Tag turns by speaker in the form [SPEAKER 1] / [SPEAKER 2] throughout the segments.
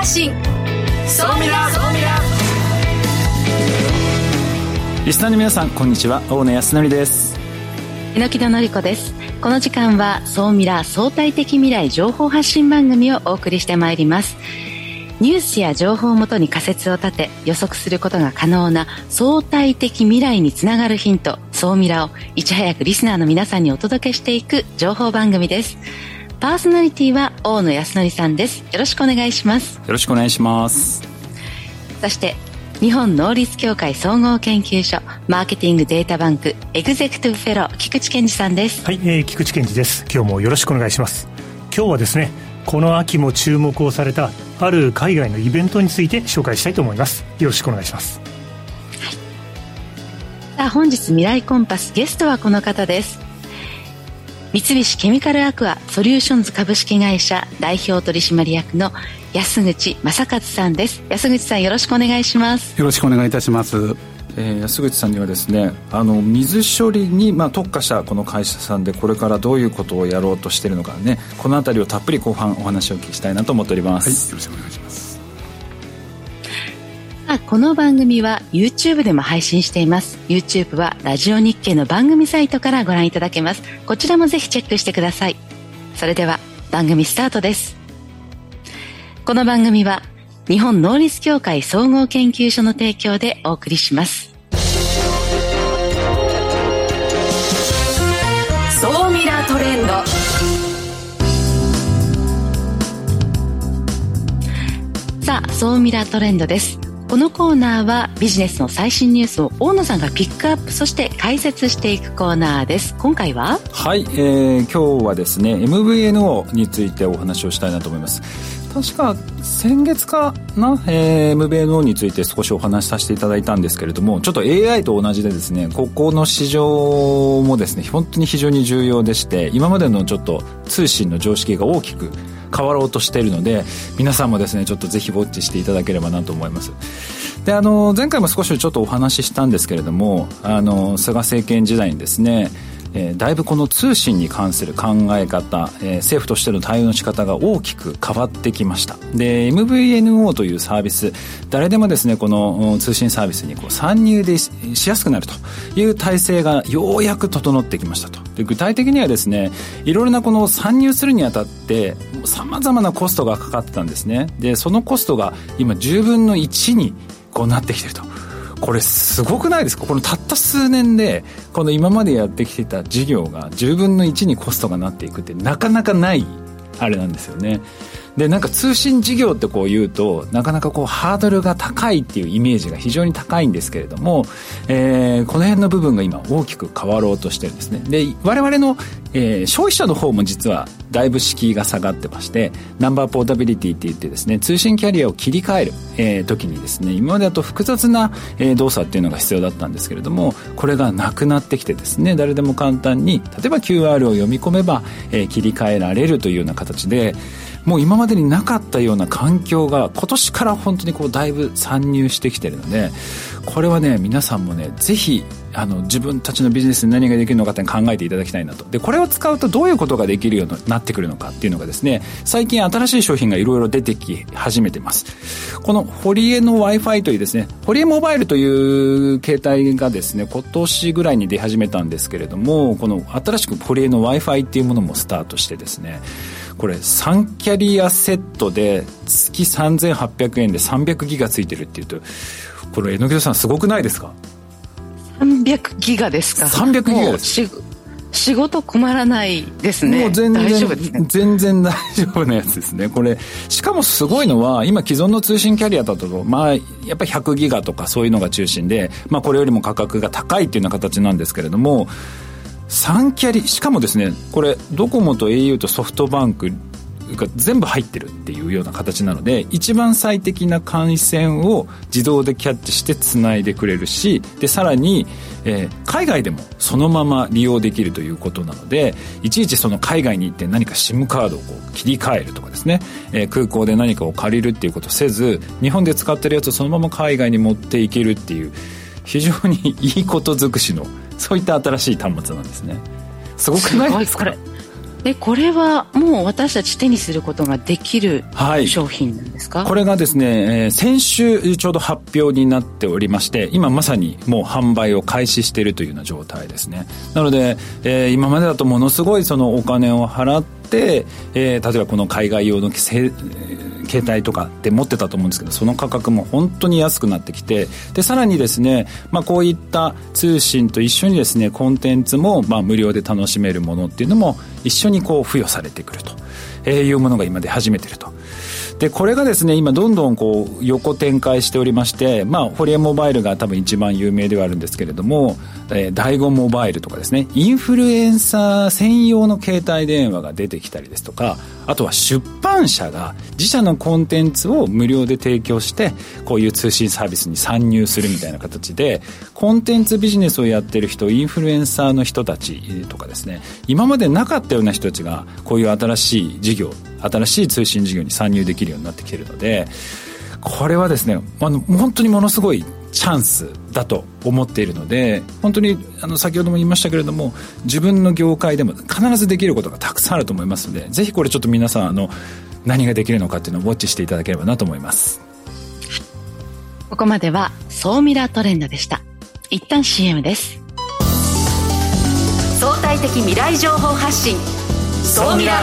[SPEAKER 1] 発信。総ミラ総ミラ
[SPEAKER 2] リスナーの皆さんこんにちは。大野康則です。
[SPEAKER 3] 榎木戸紀子です。この時間は総ミラ相対的未来情報発信番組をお送りしてまいります。ニュースや情報をもとに仮説を立て予測することが可能な相対的未来につながるヒント総ミラをいち早くリスナーの皆さんにお届けしていく情報番組ですパーソナリティは大野康則さんです。よろしくお願いします。よ
[SPEAKER 2] ろしくお願いします。
[SPEAKER 3] そして日本能率協会総合研究所マーケティングデータバンクエグゼクティブフェロー菊池健二さんです。
[SPEAKER 4] はい、えー、菊池健二です。今日もよろしくお願いします。今日はですねこの秋も注目をされたある海外のイベントについて紹介したいと思います。よろしくお願いします、はい、
[SPEAKER 3] さあ本日未来コンパスゲストはこの方です三菱ケミカルアクアソリューションズ株式会社代表取締役の安口正和さんです。安口さんよろしくお願いします。
[SPEAKER 5] よろしくお願いいたします。
[SPEAKER 2] えー、安口さんにはですねあの水処理に、まあ、特化したこの会社さんでこれからどういうことをやろうとしているのかねこの辺りをたっぷり後半お話をお聞きしたいなと思っております、
[SPEAKER 5] はい、よろしくお願いします
[SPEAKER 3] この番組は YouTube でも配信しています。YouTube はラジオ日経の番組サイトからご覧いただけます。こちらもぜひチェックしてください。それでは番組スタートです。この番組は日本能率協会総合研究所の提供でお送りします。
[SPEAKER 1] 総ミラートレンド。
[SPEAKER 3] さあ総ミラートレンドですこのコーナーはビジネスの最新ニュースを大野さんがピックアップそして解説していくコーナーです。今回は
[SPEAKER 2] はい、えー、今日はですね MVNO についてお話をしたいなと思います。確か先月かな、えー、MVNO について少しお話しさせていただいたんですけれどもちょっと AI と同じでですねここの市場もですね本当に非常に重要でして今までのちょっと通信の常識が大きく変わろうとしているので皆さんもですねちょっとぜひウォッチしていただければなと思います。であの前回も少しちょっとお話ししたんですけれどもあの菅政権時代にですねえー、だいぶこの通信に関する考え方、えー、政府としての対応の仕方が大きく変わってきました。で MVNO というサービス誰でもですねこの通信サービスにこう参入でしやすくなるという体制がようやく整ってきましたと。で具体的にはですねいろいろなこの参入するにあたってさまざまなコストがかかってたんですね。でそのコストが今10分の1にこうなってきてると。これすごくないですか？このたった数年でこの今までやってきてた事業が10分の1にコストがなっていくってなかなかないあれなんですよね。でなんか通信事業ってこう言うとなかなかこうハードルが高いっていうイメージが非常に高いんですけれども、えー、この辺の部分が今大きく変わろうとしてるんですね。で我々の、えー、消費者の方も実はだいぶ敷居が下がってましてナンバーポータビリティって言ってですね通信キャリアを切り替える、えー、時にですね今までだと複雑な、えー、動作っていうのが必要だったんですけれどもこれがなくなってきてですね誰でも簡単に例えば QR を読み込めば、えー、切り替えられるというような形でもう今までになかったような環境が今年から本当にこうだいぶ参入してきてるのでこれはね皆さんもねぜひあの自分たちのビジネスに何ができるのかって考えていただきたいなと。でこれを使うとどういうことができるようになってくるのかっていうのがですね最近新しい商品がいろいろ出てき始めてます。このホリエの w i f i というですねホリエモバイルという携帯がですね今年ぐらいに出始めたんですけれどもこの新しくホリエの w i f i っていうものもスタートしてですねこれ3キャリアセットで月3800円で300ギガついてるっていうとこれ榎戸さんすごくないですか
[SPEAKER 3] ？300ギガですか
[SPEAKER 2] 300ギガです
[SPEAKER 3] 仕事困らないですね。
[SPEAKER 2] もう全然、大丈夫ですね、全然大丈夫なやつですね。これ、しかもすごいのは、今既存の通信キャリアだと、まあ、やっぱり100ギガとかそういうのが中心で、まあこれよりも価格が高いっていうような形なんですけれども、3キャリ。しかもですねこれドコモと au とソフトバンクが全部入ってるっていうような形なので一番最適な回線を自動でキャッチしてつないでくれるしでさらに、えー、海外でもそのまま利用できるということなのでいちいちその海外に行って何か SIM カードをこう切り替えるとかですね、えー、空港で何かを借りるっていうことせず日本で使ってるやつをそのまま海外に持っていけるっていう非常にいいこと尽くしのそういった新しい端末なんですね。すごくない？ですか
[SPEAKER 3] でこれ。はもう私たち手にすることができる商品なんですか、
[SPEAKER 2] はい、これがですね、えー、先週ちょうど発表になっておりまして今まさにもう販売を開始しているというような状態ですね。なので、えー、今までだとものすごいそのお金を払って、えー、例えばこの海外用の携帯とかって持ってたと思うんですけどその価格も本当に安くなってきてでさらにですね、まあ、こういった通信と一緒にですねコンテンツもまあ無料で楽しめるものっていうのも一緒にこう付与されてくると、えいうものが今出始めてると。でこれがですね今どんどんこう横展開しておりましてまあホリエモバイルが多分一番有名ではあるんですけれども、えー、第5モバイルとかですねインフルエンサー専用の携帯電話が出てきたりですとかあとは出版社が自社のコンテンツを無料で提供してこういう通信サービスに参入するみたいな形でコンテンツビジネスをやってる人インフルエンサーの人たちとかですね。今までなかったような人たちがこういう新しい事業新しい通信事業に参入できるようになってきてるのでこれはですねあの本当にものすごいチャンスだと思っているので本当にあの先ほども言いましたけれども自分の業界でも必ずできることがたくさんあると思いますのでぜひこれちょっと皆さんあの何ができるのかっていうのをウォッチしていただければなと思います。
[SPEAKER 3] ここまでは総ミラートレンドでした。一旦 CM です。
[SPEAKER 1] 相対的未来情報発信。総ミラ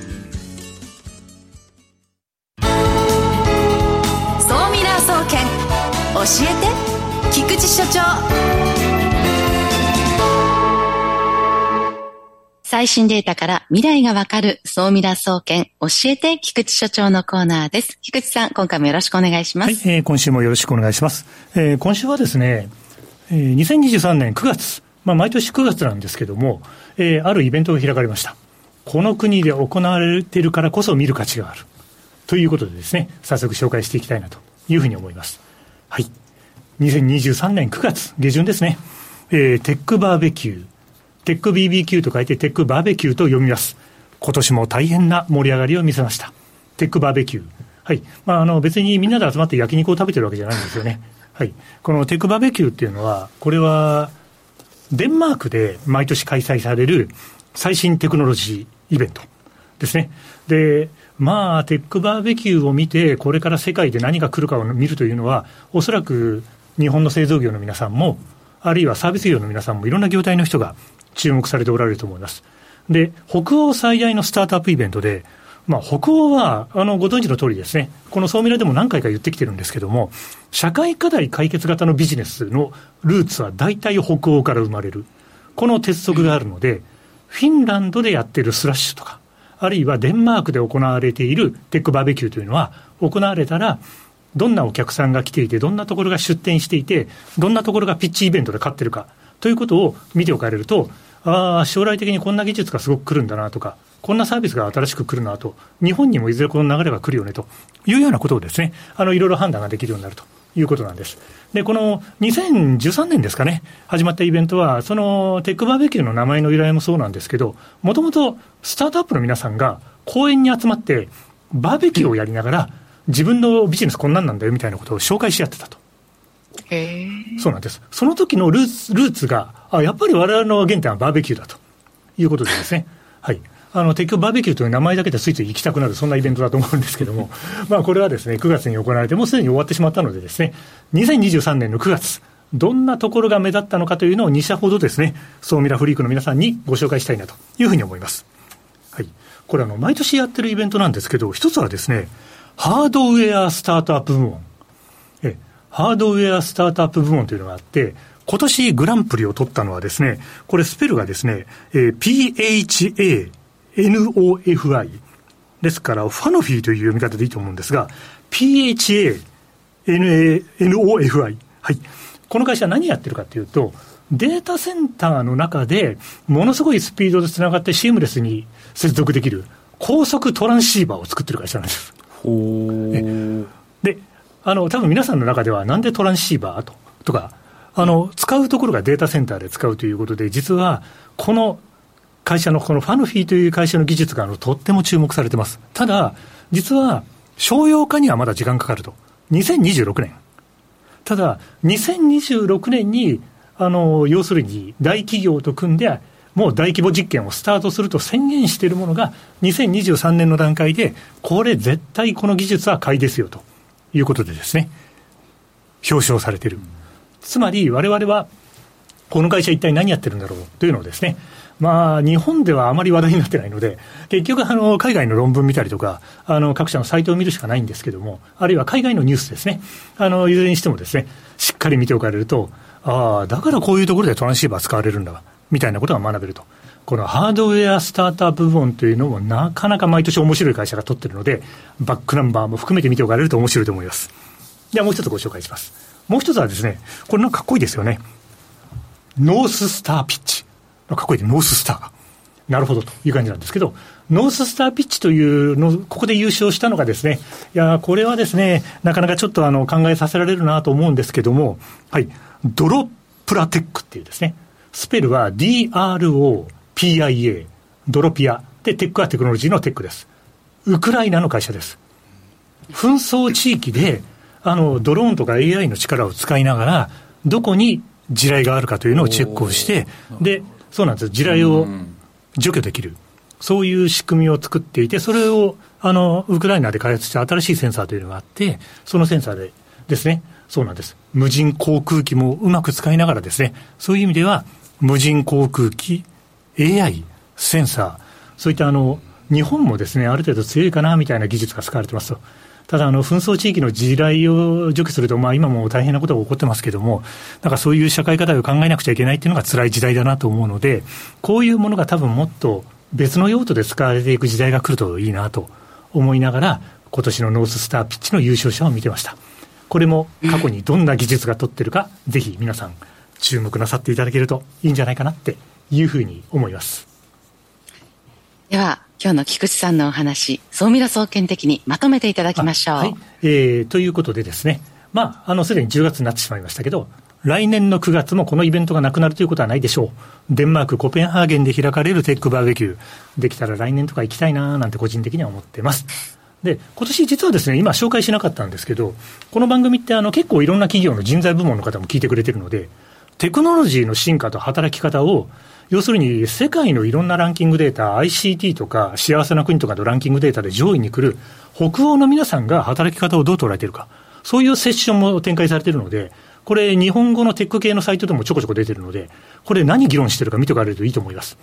[SPEAKER 1] えて菊池所長
[SPEAKER 3] 最新データから未来がわかる総ミラ総研教えて菊池所長のコーナーです。菊池さん、今回もよろしくお願いします。
[SPEAKER 4] はい、えー、今週もよろしくお願いします。えー、今週はですね、えー、2023年9月、まあ、毎年9月なんですけども、えー、あるイベントが開かれました。この国で行われているからこそ見る価値がある。ということでですね、早速紹介していきたいなというふうに思います。はい。2023年9月下旬ですね。えー、テックバーベキュー。テック BBQ と書いてテックバーベキューと読みます。今年も大変な盛り上がりを見せました。テックバーベキュー。はい。まあ、あの、別にみんなで集まって焼肉を食べてるわけじゃないんですよね。はい。このテックバーベキューっていうのは、これは、デンマークで毎年開催される最新テクノロジーイベントですね。で、まあ、テックバーベキューを見て、これから世界で何が来るかを見るというのは、おそらく日本の製造業の皆さんも、あるいはサービス業の皆さんも、いろんな業態の人が注目されておられると思います。で、北欧最大のスタートアップイベントで、まあ、北欧は、あの、ご存知の通りですね、この総ミラでも何回か言ってきてるんですけども、社会課題解決型のビジネスのルーツは大体北欧から生まれる。この鉄則があるので、フィンランドでやってるスラッシュとか、あるいはデンマークで行われているテックバーベキューというのは、行われたら、どんなお客さんが来ていて、どんなところが出店していて、どんなところがピッチイベントで勝ってるかということを見ておかれると、ああ、将来的にこんな技術がすごく来るんだなとか、こんなサービスが新しく来るなと、日本にもいずれこの流れが来るよねというようなことをですね、あのいろいろ判断ができるようになると。いうことなんです。で、この2013年ですかね、始まったイベントは、そのテックバーベキューの名前の由来もそうなんですけど、もともとスタートアップの皆さんが公園に集まって、バーベキューをやりながら、自分のビジネスこんなんなんだよみたいなことを紹介し合ってたと。そうなんです。その時のルーツルーツが、あ、やっぱり我々の原点はバーベキューだということでですね。はい。あの、結局バーベキューという名前だけでついつい行きたくなる、そんなイベントだと思うんですけども、まあこれはですね、9月に行われて、もうすでに終わってしまったのでですね、2023年の9月、どんなところが目立ったのかというのを2社ほどですね、ソーミラフリークの皆さんにご紹介したいなというふうに思います。はい。これあの、毎年やってるイベントなんですけど、一つはですね、ハードウェアスタートアップ部門。え、ハードウェアスタートアップ部門というのがあって、今年グランプリを取ったのはですね、これスペルがですね、えー、PHA NOFI。ですから、ファノフィーという読み方でいいと思うんですが、PHA、NOFI。はい。この会社は何やってるかというと、データセンターの中で、ものすごいスピードでつながってシームレスに接続できる高速トランシーバーを作ってる会社なんです。で、あの、多分皆さんの中では、なんでトランシーバーととか、あの、使うところがデータセンターで使うということで、実は、この会社の、このファヌフィーという会社の技術があのとっても注目されてます。ただ、実は、商用化にはまだ時間かかると。2026年。ただ、2026年に、あの、要するに大企業と組んで、もう大規模実験をスタートすると宣言しているものが、2023年の段階で、これ絶対この技術は買いですよということでですね、表彰されている。つまり、われわれは、この会社一体何やってるんだろうというのをですね、まあ、日本ではあまり話題になってないので、結局、あの、海外の論文見たりとか、あの、各社のサイトを見るしかないんですけども、あるいは海外のニュースですね、あの、いずれにしてもですね、しっかり見ておかれると、ああ、だからこういうところでトランシーバー使われるんだ、みたいなことが学べると。このハードウェアスタートアップ部門というのもなかなか毎年面白い会社が取ってるので、バックナンバーも含めて見ておかれると面白いと思います。ではもう一つご紹介します。もう一つはですね、これなんかかっこいいですよね。 North Star Pitch。かっこいいで、 North Star が。なるほどという感じなんですけど、 North Star Pitch というの、ここで優勝したのがですね、いや、これはですね、なかなかちょっとあの考えさせられるなと思うんですけども、はい、 Dropla Tech っていうですね、スペルは DROPLA、ドロプラ。で、テックはテクノロジーのテックです。ウクライナの会社です。紛争地域で、あの、ドローンとか AI の力を使いながら、どこに地雷があるかというのをチェックをして、で、そうなんです。地雷を除去できる。そういう仕組みを作っていて、それを、あの、ウクライナで開発した新しいセンサーというのがあって、そのセンサーでですね、そうなんです。無人航空機もうまく使いながらですね、そういう意味では、無人航空機、AI、センサー、そういったあの、日本もですね、ある程度強いかなみたいな技術が使われてますと。ただ、あの、紛争地域の地雷を除去すると、まあ今も大変なことが起こってますけれども、なんかそういう社会課題を考えなくちゃいけないっていうのが辛い時代だなと思うので、こういうものが多分もっと別の用途で使われていく時代が来るといいなと思いながら、今年のノーススターピッチの優勝者を見てました。これも過去にどんな技術が取ってるか、ぜひ皆さん注目なさっていただけるといいんじゃないかなっていうふうに思います。
[SPEAKER 3] では、今日の菊池さんのお話、総ミラ総研的にまとめていただきましょう。はい、
[SPEAKER 4] えー、ということでですね、まあ、あの、すでに10月になってしまいましたけど、来年の9月もこのイベントがなくなるということはないでしょう。デンマーク、コペンハーゲンで開かれるテックバーベキュー。できたら来年とか行きたいななんて個人的には思ってます。で、今年実はですね、今紹介しなかったんですけど、この番組ってあの結構いろんな企業の人材部門の方も聞いてくれてるので、テクノロジーの進化と働き方を要するに世界のいろんなランキングデータ、ICT とか幸せな国とかのランキングデータで上位に来る北欧の皆さんが働き方をどう捉えているか、そういうセッションも展開されているので、これ、日本語のテック系のサイトでもちょこちょこ出てるので、これ、何議論してるか見ておかれるといいと思います。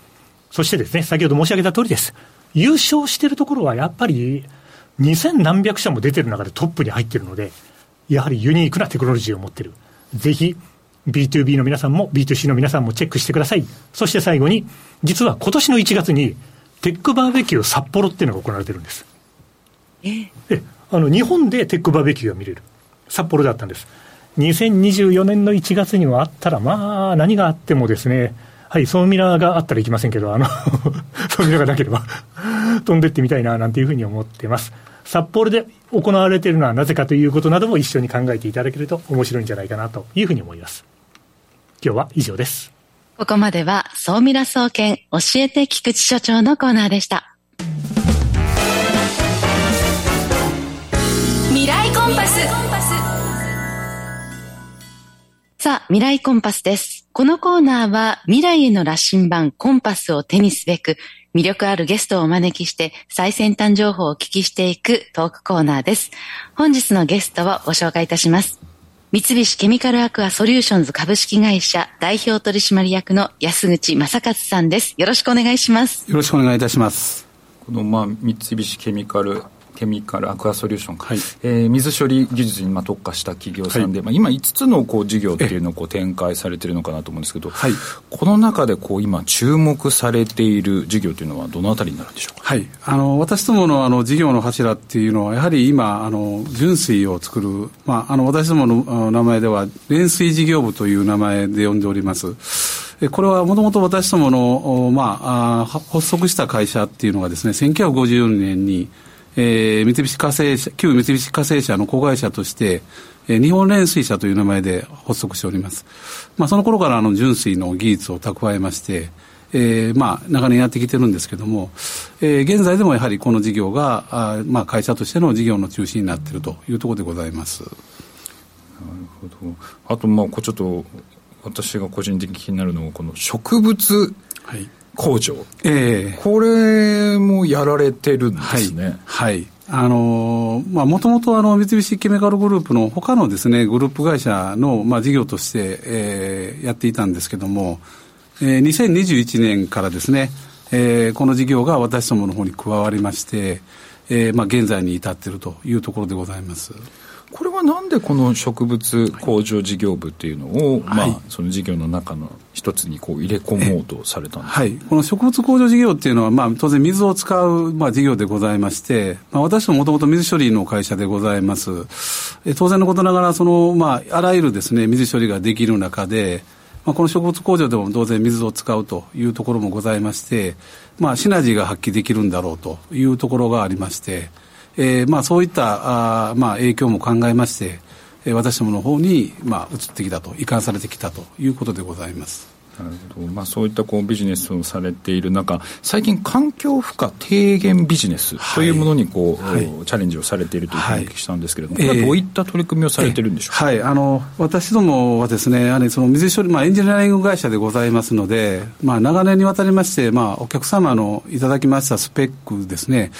[SPEAKER 4] そしてですね、先ほど申し上げた通りです。優勝してるところはやっぱり、2000何百社も出てる中でトップに入ってるので、やはりユニークなテクノロジーを持ってる。ぜひ、B2B の皆さんも B2C の皆さんもチェックしてください。そして最後に、実は今年の1月に、テックバーベキュー札幌っていうのが行われてるんです。ええ、あの、日本でテックバーベキューが見れる。札幌だったんです。2024年の1月にはあったら、まあ、何があってもですね、はい、ソーミラーがあったら行きませんけど、あの ソーミラーがなければ飛んでってみたいな、なんていうふうに思ってます。札幌で行われているのはなぜかということなども一緒に考えていただけると面白いんじゃないかなというふうに思います。今日は以上です。
[SPEAKER 3] ここまでは、総ミラ総研教えて菊池所長のコーナーでした。
[SPEAKER 1] 未来コンパス。
[SPEAKER 3] さあ、未来コンパスです。このコーナーは未来への羅針盤コンパスを手にすべく魅力あるゲストをお招きして最先端情報をお聞きしていくトークコーナーです。本日のゲストをご紹介いたします。三菱ケミカルアクアソリューションズ株式会社代表取締役の安口正勝さんです。よろしくお願いします。
[SPEAKER 6] よろしくお願いいたします。
[SPEAKER 2] この、まあ、三菱ケミカルケミカルアクアソリューションか、はい、えー、水処理技術にまあ特化した企業さんで、はい、まあ、今5つのこう事業っていうのをこう展開されてるのかなと思うんですけど、はい、この中でこう今注目されている事業というのはどのあたりになるんでしょうか、
[SPEAKER 6] はい、あの私どものあの事業の柱っていうのはやはり今あの純水を作る、まあ、あの私どもの名前では連水事業部という名前で呼んでおります。これはもともと私どもの、まあ、発足した会社っていうのがですね、1954年に、えー、三菱火星社、旧三菱火星社の子会社として、えー、日本連水社という名前で発足しております。まあ、その頃からあの純水の技術を蓄えまして、えー、まあ、長年やってきてるんですけども、えー、現在でもやはりこの事業が、あまあ、会社としての事業の中心になっているというところでございます。なる
[SPEAKER 2] ほど。あと、まあ、ちょっと、私が個人的に気になるのは、この植物、はい工場、えー、これもやられてるんですね。
[SPEAKER 6] はい、はいあのまあ、もともとあの三菱ケミカルグループの他のですね、グループ会社の、まあ、事業として、えー、やっていたんですけども、えー、2021年からですね、えー、この事業が私どもの方に加わりまして、えー、まあ、現在に至っているというところでございます。
[SPEAKER 2] なんでこの植物工場事業部っていうのを、はい、まあ、その事業の中の一つにこう入れ込もうとされたんです
[SPEAKER 6] はい、この植物工場事業っていうのは、まあ、当然水を使う、まあ、事業でございまして、まあ、私どももともと水処理の会社でございます。え当然のことながら、その、まあ、あらゆるですね、水処理ができる中で、まあ、この植物工場でも当然水を使うというところもございまして、まあ、シナジーが発揮できるんだろうというところがありまして、えーまあ、そういったあ、まあ、影響も考えまして、えー、私どもの方に、まあ、移ってきたと移管されてきたということでございます。
[SPEAKER 2] なるほど。まあ、そういったこうビジネスをされている中、最近、環境負荷低減ビジネスというものにこう、はい、チャレンジをされているというふうにお聞きしたんですけれども、はい、これはどういった取り組みをされているんでしょうか、
[SPEAKER 6] えー、はい、あの私どもはですね、やはりその水処理、まあ、エンジニアリング会社でございますので、まあ、長年にわたりまして、まあ、お客様のいただきましたスペックですね、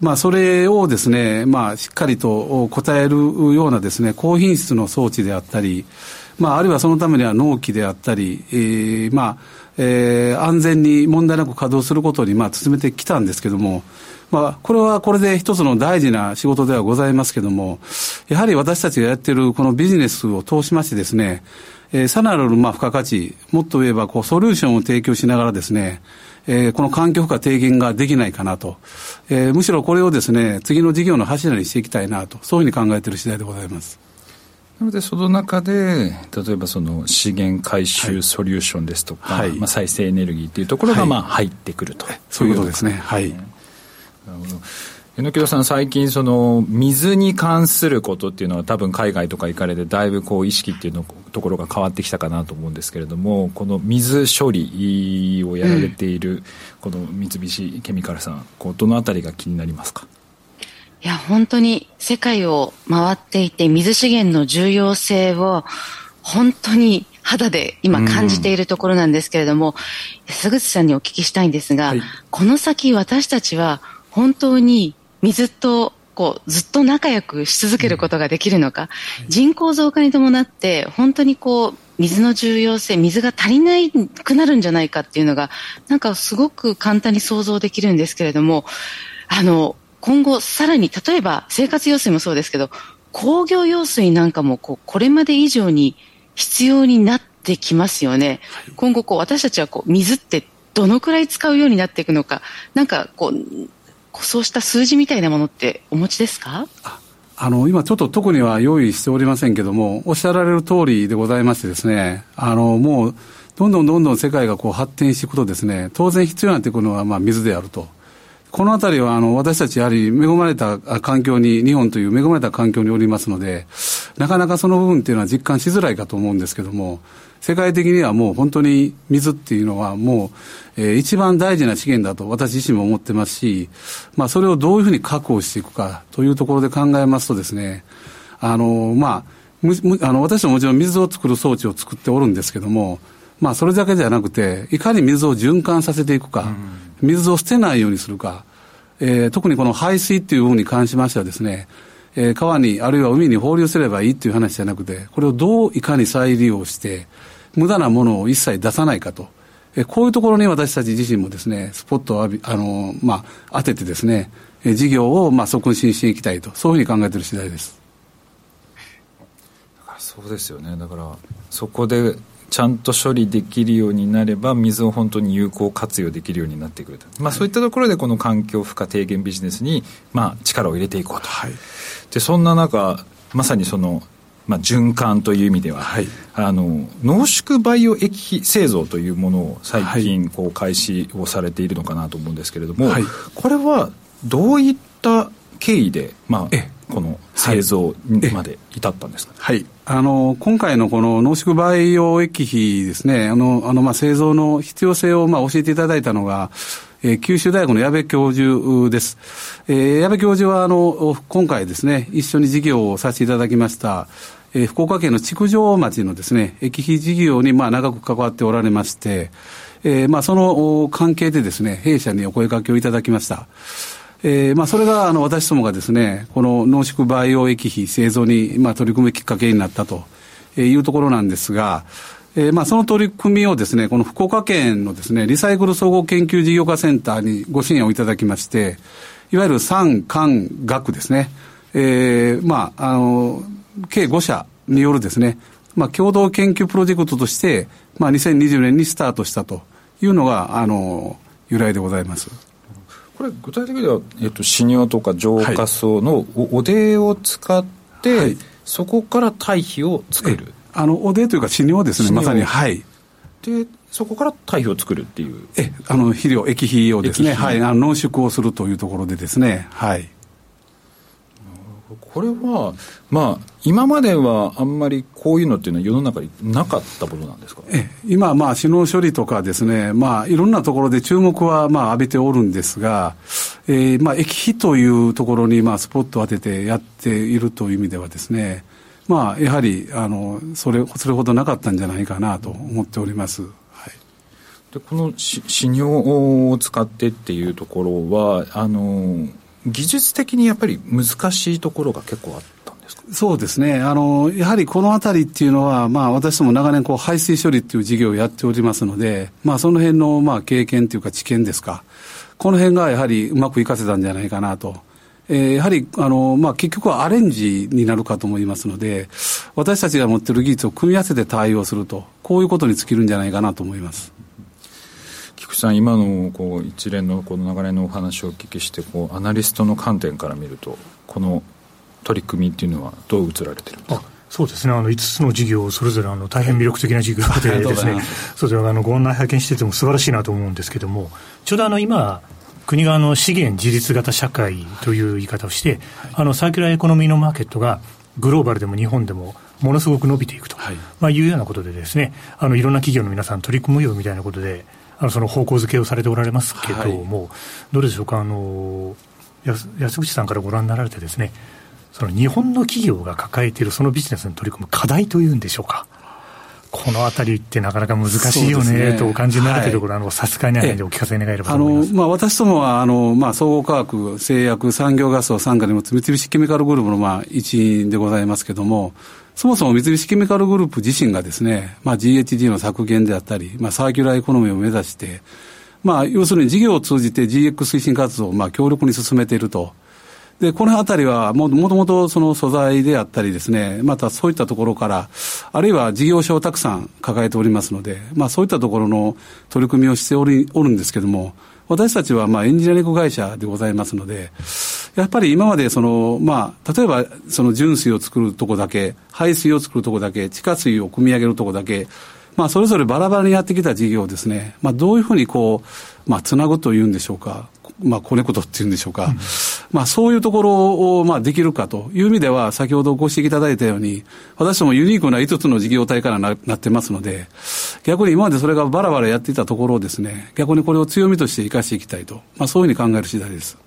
[SPEAKER 6] まあ、それをですね、まあ、しっかりと答えるようなですね、高品質の装置であったり、まあ、あるいはそのためには納期であったり、えー、まあ、えー、安全に問題なく稼働することに、まあ、進めてきたんですけども、まあ、これはこれで一つの大事な仕事ではございますけども、やはり私たちがやっているこのビジネスを通しましてですね、えー、さらなるまあ付加価値、もっと言えばこうソリューションを提供しながらですね、えー、この環境負荷低減ができないかなと、えー、むしろこれをですね、次の事業の柱にしていきたいなと、そういうふうに考えている次第でございます。
[SPEAKER 2] なので、その中で、例えばその資源回収ソリューションですとか、はい、まあ、再生エネルギーというところがまあ入ってくると、はい、
[SPEAKER 6] そういうことですね。はい。なる
[SPEAKER 2] ほど。榎木戸さん、最近、その水に関することっていうのは、多分海外とか行かれて、だいぶこう意識っていうのところが変わってきたかなと思うんですけれども、この水処理をやられている、この三菱ケミカルさん、こうどのあたりが気になりますか？
[SPEAKER 3] いや、本当に世界を回っていて、水資源の重要性を本当に肌で今感じているところなんですけれども、安口さんにお聞きしたいんですが、はい、この先私たちは本当に水とこうずっと仲良くし続けることができるのか、うん、人口増加に伴って本当にこう水の重要性、水が足りないくなるんじゃないかっていうのが、なんかすごく簡単に想像できるんですけれども、あの、今後さらに、例えば生活用水もそうですけど、工業用水なんかもこうこれまで以上に必要になってきますよね。今後こう私たちはこう水ってどのくらい使うようになっていくのか、なんかこうそうした数字みたいなものってお持ちですか？
[SPEAKER 6] あの、今ちょっと特には用意しておりませんけども、おっしゃられる通りでございましてですね、あの、もう、どんどんどんどん世界がこう発展していくとですね、当然必要になってくるのはまあ水であると。この辺りはあの私たちやはり恵まれた環境に、日本という恵まれた環境におりますので、なかなかその部分っていうのは実感しづらいかと思うんですけども、世界的にはもう本当に水っていうのはもう、えー、一番大事な資源だと私自身も思ってますし、まあそれをどういうふうに確保していくかというところで考えますとですね、あの、まあ、むあの私ももちろん水を作る装置を作っておるんですけども、まあそれだけじゃなくて、いかに水を循環させていくか、うん。水を捨てないようにするか、えー、特にこの排水っていう部分に関しましてはですね、えー、川にあるいは海に放流すればいいっていう話じゃなくて、これをどういかに再利用して、無駄なものを一切出さないかと。えー、こういうところに私たち自身もですね、スポットを浴び、あの、まあ、当ててですね、え事業をまあ促進していきたいと、そういうふうに考えている次第です。
[SPEAKER 2] そうですよねだからそこでちゃんと処理できるようになれば水を本当に有効活用できるようになってくると、まあ、そういったところでこの環境負荷低減ビジネスにまあ力を入れていこうと、はい、でそんな中まさにそのまあ、循環という意味では、はい、あの濃縮バイオ液製造というものを最近こう開始をされているのかなと思うんですけれども、はい、これはどういった経緯で、まあ、この製造まで至ったんですか、
[SPEAKER 6] はい、あの今回のこの濃縮培養液費ですね、あのあのまあ製造の必要性をまあ教えていただいたのが、えー、九州大学の矢部教授です。えー、矢部教授はあの今回ですね、一緒に事業をさせていただきました、えー、福岡県の築城町のですね、液費事業にまあ長く関わっておられまして、えー、まあその関係でですね、弊社にお声掛けをいただきました。えーまあ、それがあの私どもがですね、この濃縮培養液費製造に、まあ、取り組むきっかけになったというところなんですが、えーまあ、その取り組みをですね、この福岡県のですね、リサイクル総合研究事業化センターにご支援をいただきまして、いわゆる産官学ですね、えー、まあ、あの、計5社によるですね、まあ、共同研究プロジェクトとして、まあ、2020年にスタートしたというのが、あの、由来でございます。
[SPEAKER 2] これ具体的には、えっと、死尿とか浄化層のお,、でを使って、はい、そこから堆肥を作る。
[SPEAKER 6] あのおでというか死尿ですねまさに。はい。
[SPEAKER 2] でそこから堆肥を作るっていう。
[SPEAKER 6] えあの肥料液肥をですね。はい。あの濃縮をするというところでですね。はい
[SPEAKER 2] これは、まあ、今まではあんまりこういうのっていうのは世の中になかったものなんですか？
[SPEAKER 6] え今、まあ、死の処理とかですね、まあ、いろんなところで注目は、まあ、浴びておるんですが、えー、まあ、液肥というところに、まあ、スポットを当ててやっているという意味ではですね、まあ、やはり、あの、それ、それほどなかったんじゃないかなと思っております。
[SPEAKER 2] でこの死尿を使ってっていうところは、あの、技術的にやっぱり難しいところが結構あったんですか？
[SPEAKER 6] そうですね。あの、やはりこのあたりっていうのは、まあ私ども長年こう排水処理っていう事業をやっておりますので、まあその辺のまあ経験というか知見ですか。この辺がやはりうまくいかせたんじゃないかなと。え、やはり、あの、まあ、結局はアレンジになるかと思いますので、私たちが持っている技術を組み合わせて対応すると、こういうことに尽きるんじゃないかなと思います。
[SPEAKER 2] 菊池さん、今のこう一連のこの流れのお話をお聞きしてこう、アナリストの観点から見ると、この取り組みっていうのは、どう映られてるんですか？
[SPEAKER 4] そうですね、あの5つの事業、それぞれあの大変魅力的な事業でですね、そうですね、あのご案内拝見してても素晴らしいなと思うんですけれども、ちょうどあの今、国があの資源自立型社会という言い方をして、はい、あのサーキュラーエコノミーのマーケットがグローバルでも日本でもものすごく伸びていくと、はい。まあ、いうようなことでですね、あのいろんな企業の皆さん取り組むよみたいなことで、あのその方向づけをされておられますけども、はい、どうでしょうか？あの安口さんからご覧になられてですねその日本の企業が抱えているそのビジネスに取り組む課題というんでしょうか。このあたりってなかなか難しいよね、ね、とお感じになられているところ、はい、あの差し支えないのでお聞かせ願えればと思います。あの、まあ、
[SPEAKER 6] 私どもはあの、まあ、総合化学、製薬、産業ガスを傘下に持つ三菱ケミカルグループの、まあ、一員でございますけれども、そもそも三菱ケミカルグループ自身がですね、まあ、GHG の削減であったり、まあ、サーキュラーエコノミーを目指して、まあ、要するに事業を通じて GX 推進活動をまあ強力に進めていると。で、このあたりはも、もともとその素材であったりですね、またそういったところから、あるいは事業所をたくさん抱えておりますので、まあそういったところの取り組みをしており、おるんですけども、私たちはまあエンジニアリング会社でございますので、やっぱり今までその、まあ、例えばその純水を作るとこだけ、排水を作るとこだけ、地下水を汲み上げるとこだけ、まあ、それぞれバラバラにやってきた事業をですね、まあ、どういうふうにこう、まあ、つなぐというんでしょうか、まあ、こねことっていうんでしょうか、うん、まあ、そういうところを、まあ、できるかという意味では、先ほどご指摘いただいたように、私どもユニークな5つの事業体からななってますので、逆に今までそれがバラバラやっていたところをですね、逆にこれを強みとして生かしていきたいと、まあ、そういうふうに考える次第です。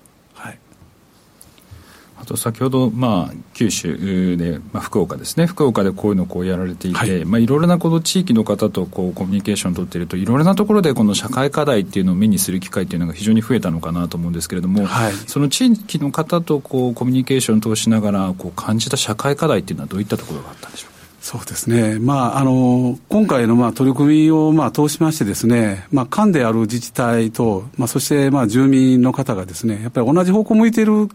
[SPEAKER 2] あと先ほど、まあ、九州で、まあ、福岡ですね。福岡でこういうのをこうやられていて、はい、まあ、いろいろなこの地域の方とこうコミュニケーションを取っているといろいろなところでこの社会課題っていうのを目にする機会っていうのが非常に増えたのかなと思うんですけれども、はい、その地域の方とこうコミュニケーションを通しながらこう感じた社会課題っていうのはどういったところがあったんでしょう
[SPEAKER 6] そうですね、まあ、あの今回のまあ取り組みをまあ通しましてですね、まあ、官である自治体と、まあ、そしてまあ住民の方がですねやっぱり同じ方向を向いている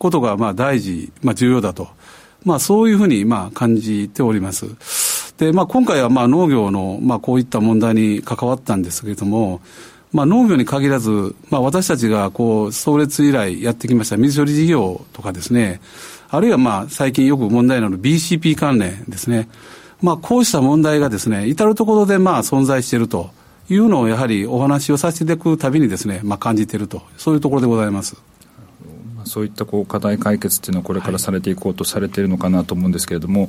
[SPEAKER 6] ことがまあ大事、まあ、重要だと、まあ、そういうふうにまあ感じております。でまあ、今回はまあ農業のまあこういった問題に関わったんですけれども、まあ、農業に限らず、まあ、私たちがこう創立以来やってきました水処理事業とかですね、あるいはまあ最近よく問題なの BCP 関連ですね。まあこうした問題がですね、至るところでまあ存在しているというのをやはりお話をさせていただくたびにですね、まあ感じていると、そういうところでございます。
[SPEAKER 2] そういったこう課題解決っていうのはこれからされていこうとされているのかなと思うんですけれども、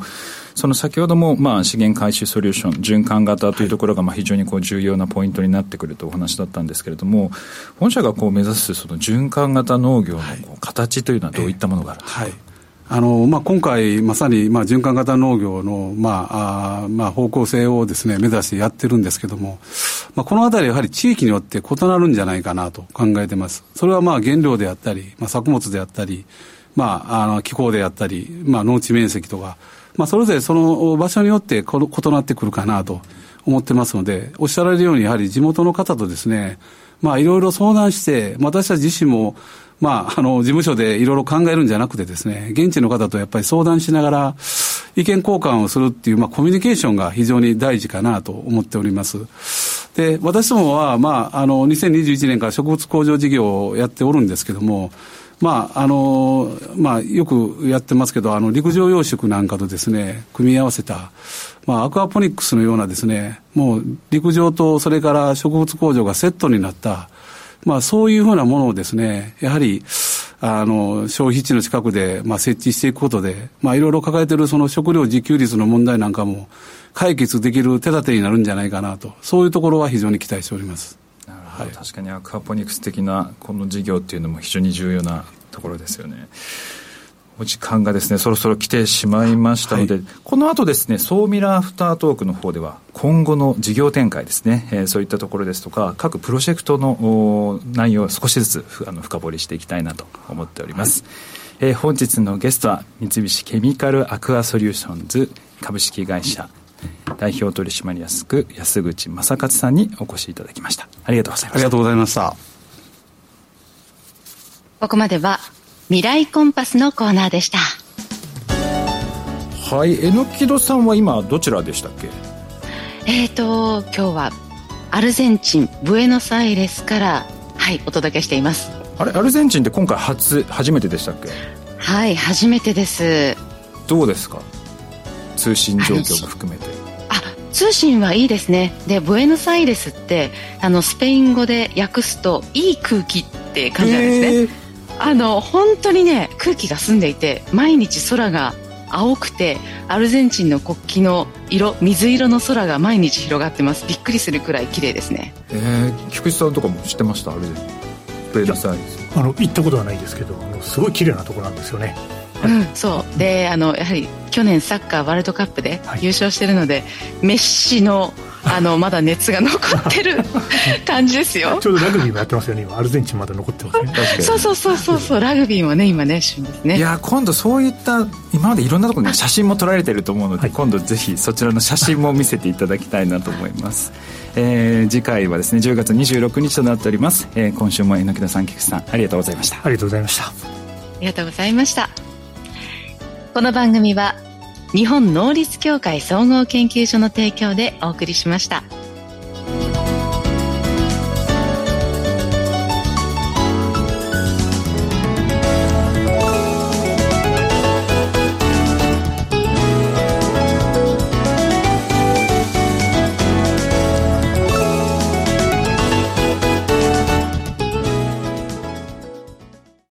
[SPEAKER 2] その先ほどもまあ資源回収ソリューション循環型というところがまあ非常にこう重要なポイントになってくるとお話だったんですけれども本社がこう目指すその循環型農業のこう形というのはどういったものがあるんですか、はい。
[SPEAKER 6] あのまあ、今回、まさに、まあ、循環型農業の、まああまあ、方向性をです、ね、目指してやってるんですけども、まあ、このあたりやはり地域によって異なるんじゃないかなと考えてます。それはまあ原料であったり、まあ、作物であったり、まあ、あの気候であったり、まあ、農地面積とか、まあ、それぞれその場所によって異なってくるかなと思ってますので、おっしゃられるように、やはり地元の方とですね、まあ、いろいろ相談して、私たち自身も、まあ、あの、事務所でいろいろ考えるんじゃなくてですね、現地の方とやっぱり相談しながら、意見交換をするっていう、まあ、コミュニケーションが非常に大事かなと思っております。で、私どもは、まあ、あの、2021年から植物工場事業をやっておるんですけども、まあ、あの、まあ、よくやってますけど、あの、陸上養殖なんかとですね、組み合わせた、まあ、アクアポニックスのようなですね、もう陸上とそれから植物工場がセットになった、まあ、そういうふうなものをですね、やはり、あの、消費地の近くで、まあ、設置していくことで、まあ、いろいろ抱えているその食料自給率の問題なんかも解決できる手立てになるんじゃないかなと、そういうところは非常に期待しております。
[SPEAKER 2] なるほど、はい、確かにアクアポニクス的なこの事業っていうのも非常に重要なところですよね。お時間がですね、そろそろ来てしまいましたので、はい、この後ですね、ソーミラーアフタートークの方では、今後の事業展開ですね、えー、そういったところですとか、各プロジェクトの内容を少しずつあの深掘りしていきたいなと思っております。はい、えー、本日のゲストは、三菱ケミカルアクアソリューションズ株式会社、代表取締役安口正勝さんにお越しいただきました。ありがとうございました。あ
[SPEAKER 6] りがとうございました。
[SPEAKER 3] ここまでは未来コンパスのコーナーでした。
[SPEAKER 2] はい榎木戸さんは今どちらでしたっけ？
[SPEAKER 3] えっ、ー、と今日はアルゼンチンブエノスアイレスからはいお届けしています。
[SPEAKER 2] あれアルゼンチンって今回初初めてでしたっけ？
[SPEAKER 3] はい初めてです。
[SPEAKER 2] どうですか？通信状況も含めて。
[SPEAKER 3] あ通信はいいですね。でブエノスアイレスってあのスペイン語で訳すといい空気って感じなんですね、えーあの本当にね空気が澄んでいて毎日空が青くてアルゼンチンの国旗の色水色の空が毎日広がってます。びっくりするくらい綺麗ですね。
[SPEAKER 2] えー、菊池さんとかも知ってました？アルゼンチンベルサイ
[SPEAKER 4] ズあの行ったことはないですけどすごい綺麗なところなんですよね。
[SPEAKER 3] うん、そう。であのやはり去年サッカーワールドカップで優勝してるので、はい、メッシの あのまだ熱が残ってる 感じですよ。
[SPEAKER 4] ちょうどラグビーもやってますよね今。アルゼンチンまだ残ってますね。
[SPEAKER 3] そうそうそうそうそうラグビーもね今ね旬ですね。
[SPEAKER 2] いや今度そういった今までいろんなところに写真も撮られてると思うので、はい、今度ぜひそちらの写真も見せていただきたいなと思います。えー、次回はですね10月26日となっております、えー、今週も榎田さん菊池さんありがとうございました。
[SPEAKER 4] ありがとうございました。あ
[SPEAKER 3] りがとうございましたこの番組は日本能率協会総合研究所の提供でお送りしました。